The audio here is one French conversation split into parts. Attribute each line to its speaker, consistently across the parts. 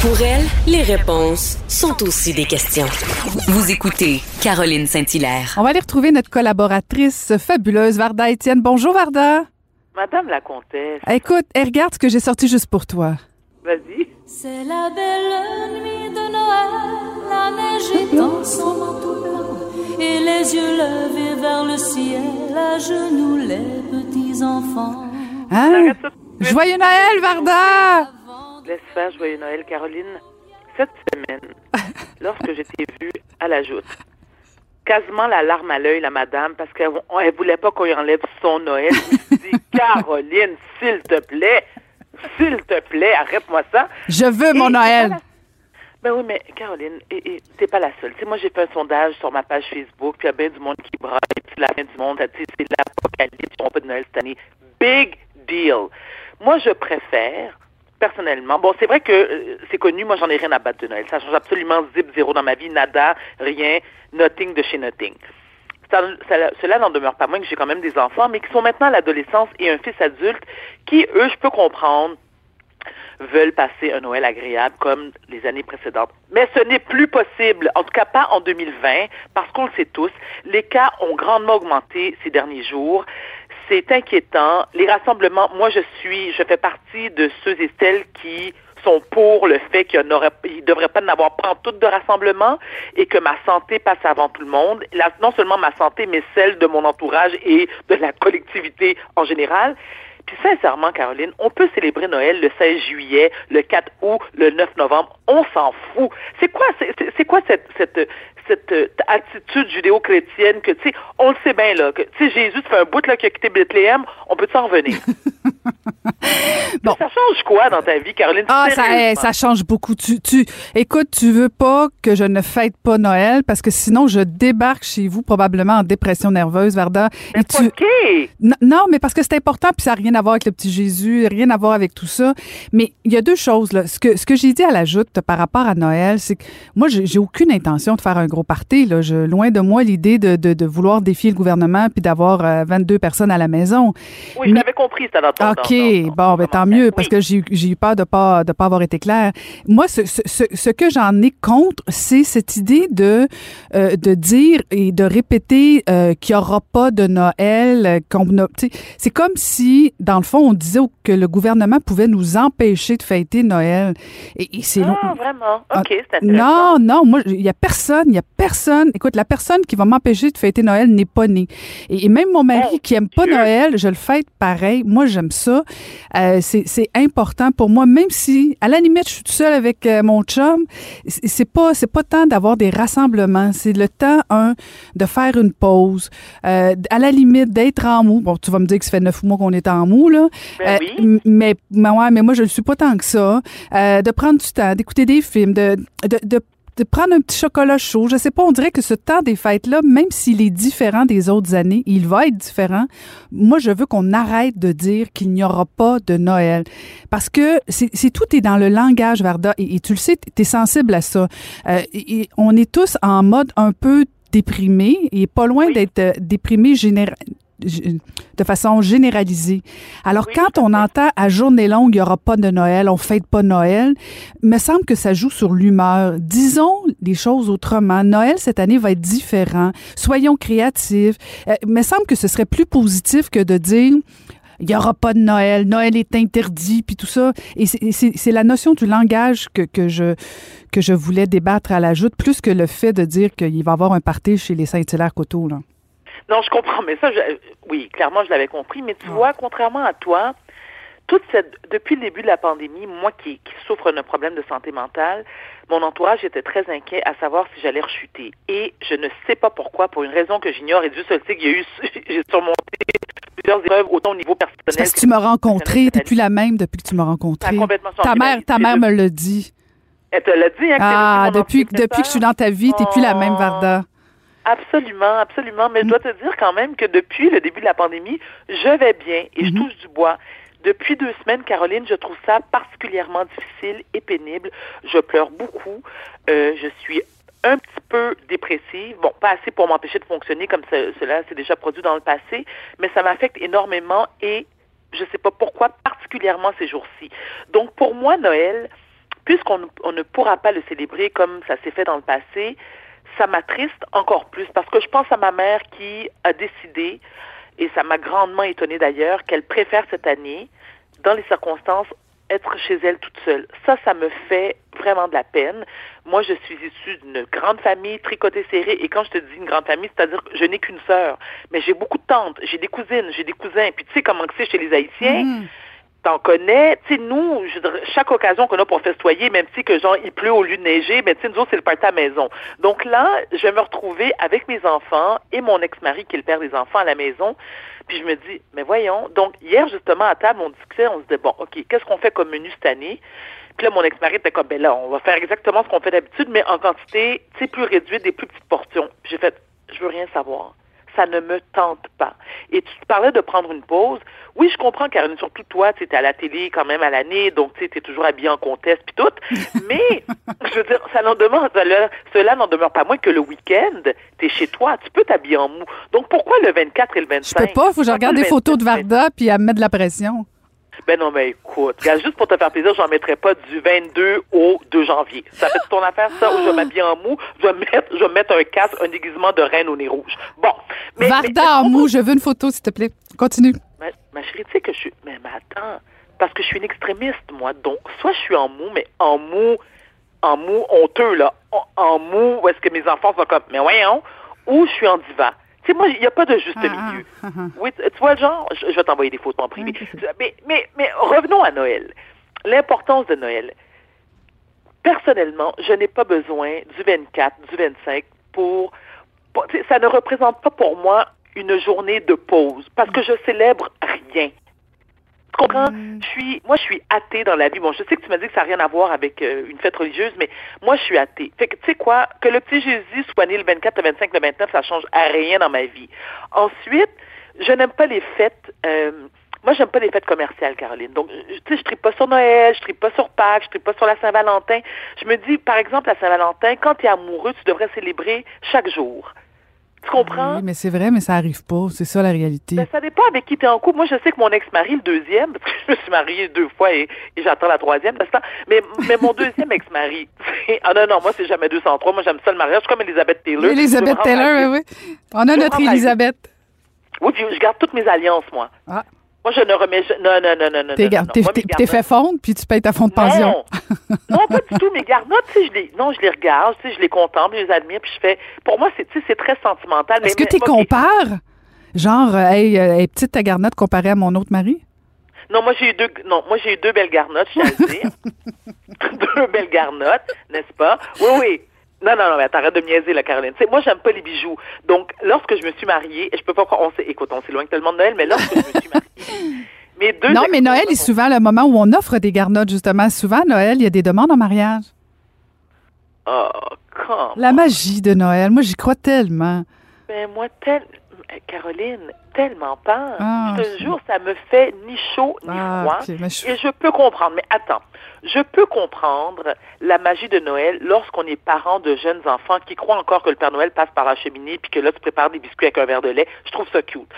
Speaker 1: Pour elle, les réponses sont aussi des questions. Vous écoutez Caroline Saint-Hilaire.
Speaker 2: On va aller retrouver notre collaboratrice fabuleuse, Varda Étienne. Bonjour, Varda.
Speaker 3: Madame la comtesse.
Speaker 2: Écoute, eh, regarde ce que j'ai sorti juste pour toi.
Speaker 3: Vas-y.
Speaker 4: C'est la belle nuit de Noël, la neige étend son manteau blanc et les yeux levés vers le ciel, à genoux les petits enfants.
Speaker 2: Hein? Joyeux Noël, Varda!
Speaker 3: Laisse faire joyeux Noël, Caroline. Cette semaine, lorsque je t'ai vue à la joute, quasiment la larme à l'œil, la madame, parce qu'elle ne voulait pas qu'on lui enlève son Noël. Je me suis dit, Caroline, s'il te plaît, s'il te plaît, arrête-moi ça.
Speaker 2: Je veux mon
Speaker 3: Et
Speaker 2: Noël.
Speaker 3: la- Ben oui, mais Caroline, et, t'es pas la seule. Tu sais, moi, j'ai fait un sondage sur ma page Facebook, puis il y a bien du monde qui braille, puis la fin du monde, c'est l'apocalypse, n'auront pas de Noël cette année. Big deal. Moi, je préfère, personnellement, bon, c'est vrai que euh, c'est connu, moi, j'en ai rien à battre de Noël. Ça change absolument zip, zéro dans ma vie, nada, rien, nothing de chez nothing. Cela n'en demeure pas moins que j'ai quand même des enfants, mais qui sont maintenant à l'adolescence et un fils adulte qui, eux, je peux comprendre, veulent passer un Noël agréable comme les années précédentes. Mais ce n'est plus possible, en tout cas pas en 2020, parce qu'on le sait tous, les cas ont grandement augmenté ces derniers jours. C'est inquiétant. Les rassemblements, moi je suis, je fais partie de ceux et celles qui sont pour le fait qu'il ne devrait pas n'avoir pas tout de rassemblement et que ma santé passe avant tout le monde. Non seulement ma santé, mais celle de mon entourage et de la collectivité en général. Puis sincèrement, Caroline, on peut célébrer Noël le 16 juillet, le 4 août, le 9 novembre. On s'en fout. C'est quoi, c'est, quoi cette, cette, cette euh, attitude judéo-chrétienne que, tu sais, on le sait bien, là, que, tu sais, Jésus, fait un bout, là, qui a quitté Bethléem, on peut s'en revenir?
Speaker 2: Bon.
Speaker 3: Ça change quoi dans ta vie, Caroline?
Speaker 2: Ah, ça, eh, ça change beaucoup. Tu, tu, écoute, tu veux pas que je ne fête pas Noël parce que sinon je débarque chez vous probablement en dépression nerveuse, Varda.
Speaker 3: Mais
Speaker 2: Et tu, Non, mais parce que c'est important, puis ça n'a rien à voir avec le petit Jésus, rien à voir avec tout ça. Mais il y a deux choses. Là. Ce que, ce que j'ai dit à la joute par rapport à Noël, c'est que moi, j'ai aucune intention de faire un gros party. Là. Je, loin de moi l'idée de, de, de vouloir défier le gouvernement puis d'avoir euh, 22 personnes à la maison.
Speaker 3: Oui, je l'avais compris, ton
Speaker 2: OK, bon, ben, tant mieux,
Speaker 3: tête.
Speaker 2: parce que j'ai eu- peur de pas de pas avoir été clair. Moi, ce, ce, ce, ce que j'en ai contre, c'est cette idée de euh, de dire et de répéter euh, qu'il y aura pas de Noël. euh, c'est comme si, dans le fond, on disait que le gouvernement pouvait nous empêcher de fêter Noël. Et, c'est
Speaker 3: Ah, vraiment?
Speaker 2: Ah,
Speaker 3: OK, c'est intéressant.
Speaker 2: non, non, moi, il y a personne, il y a personne. Écoute, la personne qui va m'empêcher de fêter Noël n'est pas née. Et, et même mon mari
Speaker 3: Oh,
Speaker 2: qui aime pas
Speaker 3: Dieu.
Speaker 2: Noël, je le fête pareil. Moi, j'aime ça. Euh, c'est c'est important pour moi, même si, à la limite, je suis toute seule avec euh, mon chum. C'est pas, c'est pas temps d'avoir des rassemblements. C'est le temps, un, de faire une pause. Euh, à la limite, d'être en mou. Bon, tu vas me dire que ça fait neuf mois qu'on est en mou, là.
Speaker 3: Ben
Speaker 2: Euh,
Speaker 3: oui.
Speaker 2: mais, mais, ouais, mais moi, je ne le suis pas tant que ça. Euh, de prendre du temps, d'écouter des films, de, de, de, de prendre un petit chocolat chaud. Je sais pas, on dirait que ce temps des fêtes-là, même s'il est différent des autres années, il va être différent. Moi, je veux qu'on arrête de dire qu'il n'y aura pas de Noël. Parce que c'est tout est dans le langage, Varda, et, et tu le sais, tu es sensible à ça. Euh, et- et on est tous en mode un peu déprimé et pas loin
Speaker 3: Oui.
Speaker 2: d'être euh, déprimé général de façon généralisée. Alors,
Speaker 3: Oui,
Speaker 2: quand on entend à journée longue, il n'y aura pas de Noël, on fête pas Noël, me semble que ça joue sur l'humeur. Disons les choses autrement. Noël, cette année, va être différent. Soyons créatifs. Euh, me semble que ce serait plus positif que de dire il n'y aura pas de Noël, Noël est interdit, puis tout ça. Et c'est la notion du langage que, que, je, que je voulais débattre à la joute, plus que le fait de dire qu'il va y avoir un party chez les Saint-Hilaire-Coteau. là.
Speaker 3: Non, je comprends, mais ça, je- oui, clairement, je l'avais compris. Mais tu vois, contrairement à toi, toute cette, depuis le début de la pandémie, moi qui, qui souffre d'un problème de santé mentale, mon entourage était très inquiet à savoir si j'allais rechuter. Et je ne sais pas pourquoi, pour une raison que j'ignore, et Dieu seul sait qu'il y a eu, j'ai surmonté plusieurs épreuves, autant au niveau personnel.
Speaker 2: Parce que tu m'as rencontré, t'es plus la même depuis que tu m'as rencontré.
Speaker 3: complètement
Speaker 2: Ta mère, ta mère me l'a dit.
Speaker 3: Elle te l'a dit, hein, que
Speaker 2: Ah, depuis, depuis que je suis dans ta vie, t'es plus la même,
Speaker 3: Oh.
Speaker 2: Varda.
Speaker 3: Absolument, absolument.
Speaker 2: Mm.
Speaker 3: Mais je dois te dire quand même que depuis le début de la pandémie, je vais bien et je
Speaker 2: Mhm.
Speaker 3: touche du bois. Depuis deux semaines, Caroline, je trouve ça particulièrement difficile et pénible. Je pleure beaucoup. Euh, je suis un petit peu dépressive. Bon, pas assez pour m'empêcher de fonctionner comme ce- cela s'est déjà produit dans le passé, mais ça m'affecte énormément et je sais pas pourquoi, particulièrement ces jours-ci. Donc, pour moi, Noël, puisqu'on on ne pourra pas le célébrer comme ça s'est fait dans le passé, ça m'attriste encore plus parce que je pense à ma mère qui a décidé, et ça m'a grandement étonnée d'ailleurs, qu'elle préfère cette année, dans les circonstances, être chez elle toute seule. Ça, ça me fait vraiment de la peine. Moi, je suis issue d'une grande famille, tricotée serrée, et quand je te dis une grande famille, c'est-à-dire que je n'ai qu'une sœur, mais j'ai beaucoup de tantes, j'ai des cousines, j'ai des cousins, puis tu sais comment c'est chez les Haïtiens, mmh t'en connais. Tu sais, nous, chaque occasion qu'on a pour festoyer, même si que genre il pleut au lieu de neiger, mais tu sais, nous autres, c'est le party à maison. Donc là, je vais me retrouver avec mes enfants et mon ex-mari qui est le père des enfants à la maison. Puis je me dis, mais voyons. Donc hier, justement, à table, on discutait, on se disait, bon, OK, qu'est-ce qu'on fait comme menu cette année? Puis là, mon ex-mari était comme, ben là, on va faire exactement ce qu'on fait d'habitude, mais en quantité, tu sais, plus réduite, des plus petites portions. Puis j'ai fait, je veux rien savoir ça ne me tente pas. Et tu parlais de prendre une pause. Oui, je comprends, Karine, surtout toi, tu es à la télé quand même à l'année, donc tu es toujours habillé en comtesse puis tout. Mais, je veux dire, ça n'en cela n'en demeure pas moins que le week-end, tu es chez toi, tu peux t'habiller en mou. Donc pourquoi le 24 et le 25?
Speaker 2: Je peux pas, faut que je regarde des photos de Varda puis elle me met de la pression.
Speaker 3: Ben non, mais écoute, juste pour te faire plaisir, j'en mettrai pas du 22 au 2 janvier. Ça fait ton affaire, ça, où je m'habille en mou, je vais mettre, je vais mettre un casque, un déguisement de reine au nez rouge. Bon.
Speaker 2: Mais, Varda en mou, je veux une photo, s'il te plaît. Continue.
Speaker 3: Ma, chérie, tu sais que je suis, mais, mais attends, parce que je suis une extrémiste, moi. Donc, soit je suis en mou, mais en mou, en mou honteux, là. En, mou, où est-ce que mes enfants sont comme, mais voyons, ou je suis en sais, moi, il n'y a pas de juste ah, milieu. Ah, ah, oui, tu vois, genre, je, vais t'envoyer des photos en privé. mais, mais, mais revenons à Noël. L'importance de Noël. Personnellement, je n'ai pas besoin du 24, du 25 pour... pour ça ne représente pas pour moi une journée de pause parce que je célèbre rien comprends? Mm. Je suis, moi, je suis athée dans la vie. Bon, je sais que tu m'as dit que ça n'a rien à voir avec euh, une fête religieuse, mais moi, je suis athée. Fait que, tu sais quoi? Que le petit Jésus soit né le 24, le 25, le 29, ça change à rien dans ma vie. Ensuite, je n'aime pas les fêtes. Euh, moi, j'aime pas les fêtes commerciales, Caroline. Donc, tu sais, je tripe pas sur Noël, je tripe pas sur Pâques, je tripe pas sur la Saint-Valentin. Je me dis, par exemple, la Saint-Valentin, quand tu es amoureux, tu devrais célébrer chaque jour. Tu comprends?
Speaker 2: Oui, mais c'est vrai, mais ça arrive pas. C'est ça la réalité.
Speaker 3: Ben, ça dépend avec qui tu es en couple. Moi, je sais que mon ex-mari, le deuxième, parce que je me suis mariée deux fois et, j'attends la troisième, mais, mais mon deuxième ex-mari, ah non, non, moi, c'est jamais 203. Moi, j'aime ça le mariage. comme Elisabeth Taylor.
Speaker 2: Elisabeth Taylor, oui. On a notre Elisabeth.
Speaker 3: Oui, puis je garde toutes mes alliances, moi. Ah. Moi, je ne remets. Non, non, non, non, non.
Speaker 2: T'es, t'es fait fondre, puis tu payes ta fond de pension.
Speaker 3: Non, non pas du tout. Mes garnottes, je les, non, je les regarde, je les contemple, je les admire, puis je fais. Pour moi, c'est, c'est très sentimental.
Speaker 2: Est-ce que tu compares? Genre, euh, hey, euh, petite ta garnotte comparée à mon autre mari?
Speaker 3: Non, moi j'ai eu deux non, moi j'ai eu deux belles garnottes, je tiens à le dire. deux belles garnottes, n'est-ce pas? Oui, oui. Non, non, non, mais arrête de niaiser, la Caroline. Tu sais, moi, j'aime pas les bijoux. Donc, lorsque je me suis mariée, je peux pas on écoute, on s'éloigne tellement de Noël, mais lorsque je me suis mariée, mes deux
Speaker 2: Non, mais Noël est souvent le moment où on offre des garnottes, justement. Souvent, Noël, il y a des demandes en mariage.
Speaker 3: Oh, comment?
Speaker 2: La magie de Noël. Moi, j'y crois tellement.
Speaker 3: Ben, moi, tel... Caroline, tellement pas. Ah, je te jure, ça me fait ni chaud ni ah, froid. Et je peux comprendre. Mais attends, je peux comprendre la magie de Noël lorsqu'on est parent de jeunes enfants qui croient encore que le Père Noël passe par la cheminée puis que là, tu prépares des biscuits avec un verre de lait. Je trouve ça cute.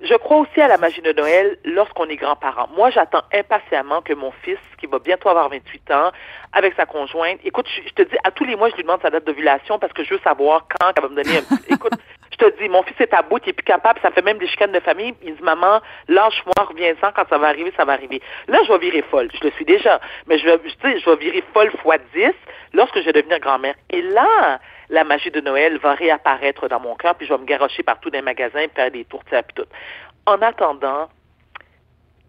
Speaker 3: Je crois aussi à la magie de Noël lorsqu'on est grand-parent. Moi, j'attends impatiemment que mon fils, qui va bientôt avoir 28 ans, avec sa conjointe, écoute, je, te dis, à tous les mois, je lui demande sa date d'ovulation parce que je veux savoir quand elle va me donner un Écoute, je te dis, mon fils est à bout, il est plus capable, ça fait même des chicanes de famille. Il dit, maman, lâche-moi, reviens-en, quand ça va arriver, ça va arriver. Là, je vais virer folle. Je le suis déjà. Mais je vais, sais, je vais virer folle fois 10 lorsque je vais devenir grand-mère. Et là, la magie de Noël va réapparaître dans mon cœur, puis je vais me garocher partout dans les magasins, faire des tourtières, puis tout. En attendant,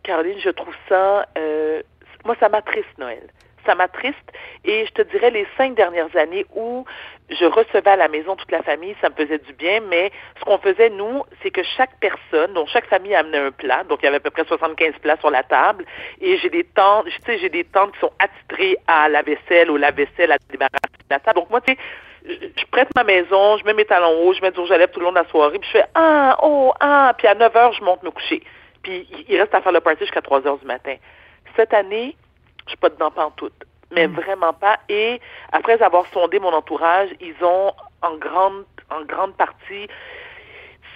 Speaker 3: Caroline, je trouve ça, euh, moi, ça m'attriste Noël ça m'attriste. Et je te dirais, les cinq dernières années où je recevais à la maison toute la famille, ça me faisait du bien, mais ce qu'on faisait, nous, c'est que chaque personne, donc chaque famille amenait un plat, donc il y avait à peu près 75 plats sur la table, et j'ai des tantes, tu sais, j'ai des tantes qui sont attitrées à la vaisselle ou la vaisselle à débarrasser la table. Donc moi, tu sais, je prête ma maison, je mets mes talons hauts, je mets du rouge à lèvres tout le long de la soirée, puis je fais « Ah, oh, ah », puis à 9 heures, je monte me coucher. Puis il reste à faire le party jusqu'à 3 heures du matin. Cette année, suis pas dedans tout, mais mm. vraiment pas. Et après avoir sondé mon entourage, ils ont en grande, en grande partie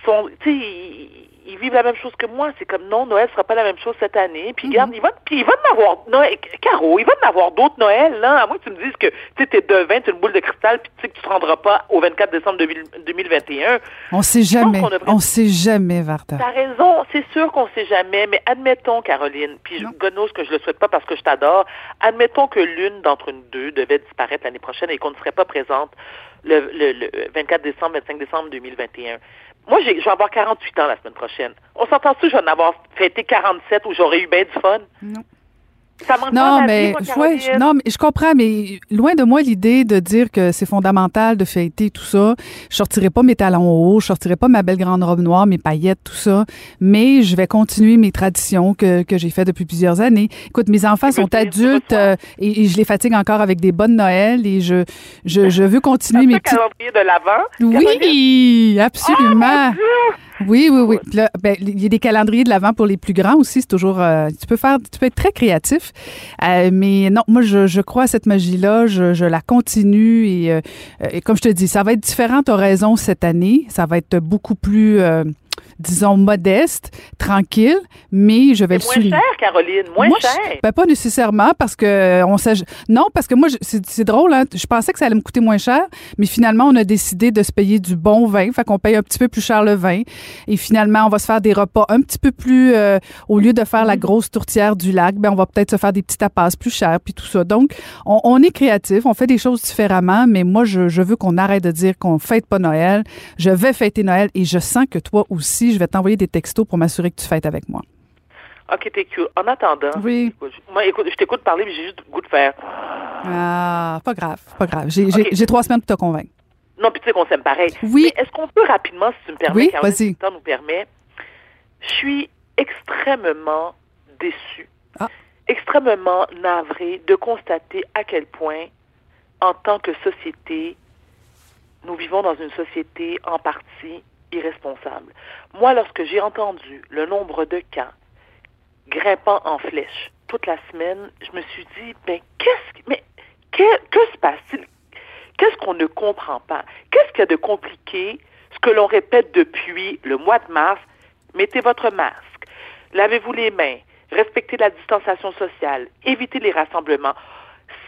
Speaker 3: sont, tu sais, ils, ils vivent la même chose que moi. C'est comme non, Noël sera pas la même chose cette année. Puis regarde, il va, puis il va en avoir, Noël, Caro, il va en avoir d'autres Noël, là. À moins que tu me dises que tu es devin, tu es une boule de cristal, puis tu sais que tu te rendras pas au 24 décembre 2021.
Speaker 2: On sait jamais. On, sait jamais, Varda.
Speaker 3: T'as raison. C'est sûr qu'on sait jamais. Mais admettons, Caroline, puis je gonose que je le souhaite pas parce que je t'adore. Admettons que l'une d'entre nous deux devait disparaître l'année prochaine et qu'on ne serait pas présente le, le 24 décembre, 25 décembre 2021 moi, je vais avoir 48 ans la semaine prochaine. On s'entend-tu, je vais en avoir fêté 47 où j'aurais eu bien du fun?
Speaker 2: Non non, mais, non, mais je comprends, mais loin de moi l'idée de dire que c'est fondamental de fêter tout ça. Je sortirai pas mes talons hauts, je sortirai pas ma belle grande robe noire, mes paillettes, tout ça, mais je vais continuer mes traditions que, que j'ai fait depuis plusieurs années. Écoute, mes enfants sont adultes euh, et, je les fatigue encore avec des bonnes Noël et je, je, je veux continuer mes petits...
Speaker 3: calendrier de l'avant?
Speaker 2: Oui, absolument. Oh, oui, oui, oui. Ben, il y a des calendriers de l'avant pour les plus grands aussi. C'est toujours, euh, tu peux faire, tu peux être très créatif. Euh, mais non, moi, je, je, crois à cette magie-là. Je, je, la continue et, euh, et, comme je te dis, ça va être différent. Tu as raison cette année. Ça va être beaucoup plus disons, modeste, tranquille, mais je vais le
Speaker 3: souligner. Moins cher, Caroline, moins cher.
Speaker 2: ben, pas nécessairement parce que on Non, parce que moi, c'est drôle, hein, je pensais que ça allait me coûter moins cher, mais finalement, on a décidé de se payer du bon vin, fait qu'on paye un petit peu plus cher le vin. Et finalement, on va se faire des repas un petit peu plus, euh, au lieu de faire la mm-hmm. grosse tourtière du lac, ben, on va peut-être se faire des petits tapas plus chers, puis tout ça. Donc, on, est créatif, on fait des choses différemment, mais moi, je, je veux qu'on arrête de dire qu'on fête pas Noël. Je vais fêter Noël et je sens que toi aussi, je vais t'envoyer des textos pour m'assurer que tu fêtes avec moi.
Speaker 3: OK, t'es cute. En attendant,
Speaker 2: oui.
Speaker 3: moi, écoute, je t'écoute parler, mais j'ai juste le goût de faire.
Speaker 2: Ah, pas grave, pas grave. J'ai trois semaines pour te convaincre.
Speaker 3: Non, puis tu sais qu'on s'aime pareil.
Speaker 2: Oui.
Speaker 3: est-ce qu'on peut rapidement, si tu me permets,
Speaker 2: oui, vas-y.
Speaker 3: le temps nous permet, je suis extrêmement déçue, ah. extrêmement navrée de constater à quel point, en tant que société, nous vivons dans une société en partie irresponsable. Moi, lorsque j'ai entendu le nombre de cas grimpant en flèche toute la semaine, je me suis dit, ben, qu'est-ce mais que, se passe-t-il? Qu'est-ce qu'on ne comprend pas? Qu'est-ce qu'il y a de compliqué? Ce que l'on répète depuis le mois de mars, mettez votre masque, lavez-vous les mains, respectez la distanciation sociale, évitez les rassemblements.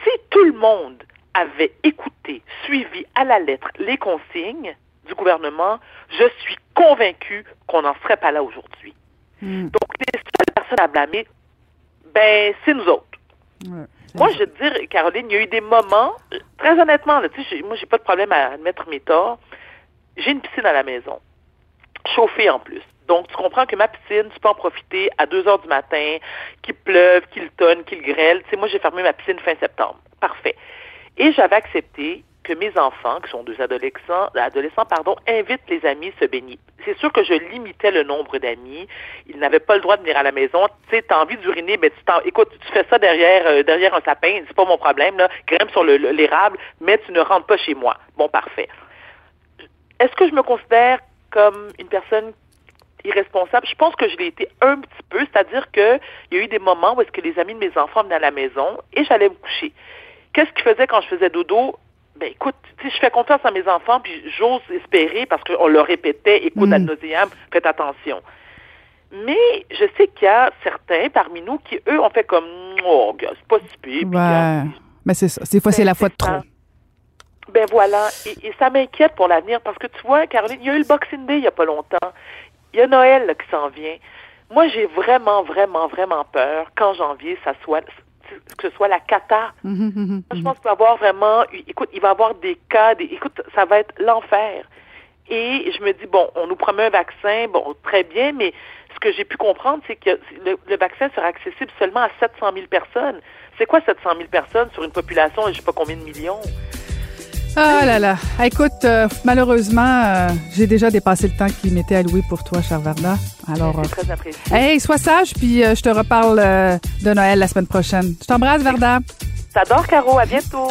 Speaker 3: Si tout le monde avait écouté, suivi à la lettre les consignes, du gouvernement, je suis convaincu qu'on n'en serait pas là aujourd'hui. Hmm. Donc, les seules personnes à blâmer, ben, c'est nous autres. moi, je veux te dire, Caroline, il y a eu des moments, très honnêtement, là, tu sais, moi, j'ai pas de problème à admettre mes torts. J'ai une piscine à la maison, chauffée en plus. Donc, tu comprends que ma piscine, tu peux en profiter à 2 heures du matin, qu'il pleuve, qu'il tonne, qu'il grêle. Tu sais, moi, j'ai fermé ma piscine fin septembre. Parfait. Et j'avais accepté que mes enfants, qui sont deux adolescents, adolescents pardon, invitent les amis se baigner. C'est sûr que je limitais le nombre d'amis. Ils n'avaient pas le droit de venir à la maison. Tu sais, t'as envie d'uriner, mais tu t'en, écoute, tu fais ça derrière, euh, derrière un sapin, c'est pas mon problème, là. Grimpe sur l'érable, mais tu ne rentres pas chez moi. Bon, parfait. Est-ce que je me considère comme une personne irresponsable? Je pense que je l'ai été un petit peu, c'est-à-dire qu'il y a eu des moments où est-ce que les amis de mes enfants venaient à la maison et j'allais me coucher. Qu'est-ce qu'ils faisaient quand je faisais dodo? Ben écoute, je fais confiance à mes enfants, puis j'ose espérer, parce qu'on leur répétait, écoute, mm. nauséam, faites attention. Mais je sais qu'il y a certains parmi nous qui, eux, ont fait comme, oh, c'est pas si pire.
Speaker 2: Ouais. Mais c'est ça. Des fois, c'est la fois de trop.
Speaker 3: Ben voilà. Et, ça m'inquiète pour l'avenir, parce que tu vois, Caroline, il y a eu le Boxing Day il y a pas longtemps. Il y a Noël qui s'en vient. Moi, j'ai vraiment, vraiment, vraiment peur qu'en janvier, ça soit que ce soit la cata. Mhm, mhm, mhm. Je pense qu'il va y avoir vraiment, écoute, il va y avoir des cas, des, écoute, ça va être l'enfer. Et je me dis, bon, on nous promet un vaccin, bon, très bien, mais ce que j'ai pu comprendre, c'est que le, vaccin sera accessible seulement à 700 000 personnes. C'est quoi 700 000 personnes sur une population, je ne sais pas combien de millions?
Speaker 2: Ah là là. Écoute, euh, malheureusement, euh, j'ai déjà dépassé le temps qui m'était alloué pour toi, cher Varda.
Speaker 3: Alors, c'est très apprécié.
Speaker 2: Hey, sois sage, puis je te reparle de Noël la semaine prochaine. Je t'embrasse, Varda.
Speaker 3: T'adores, Caro. À bientôt.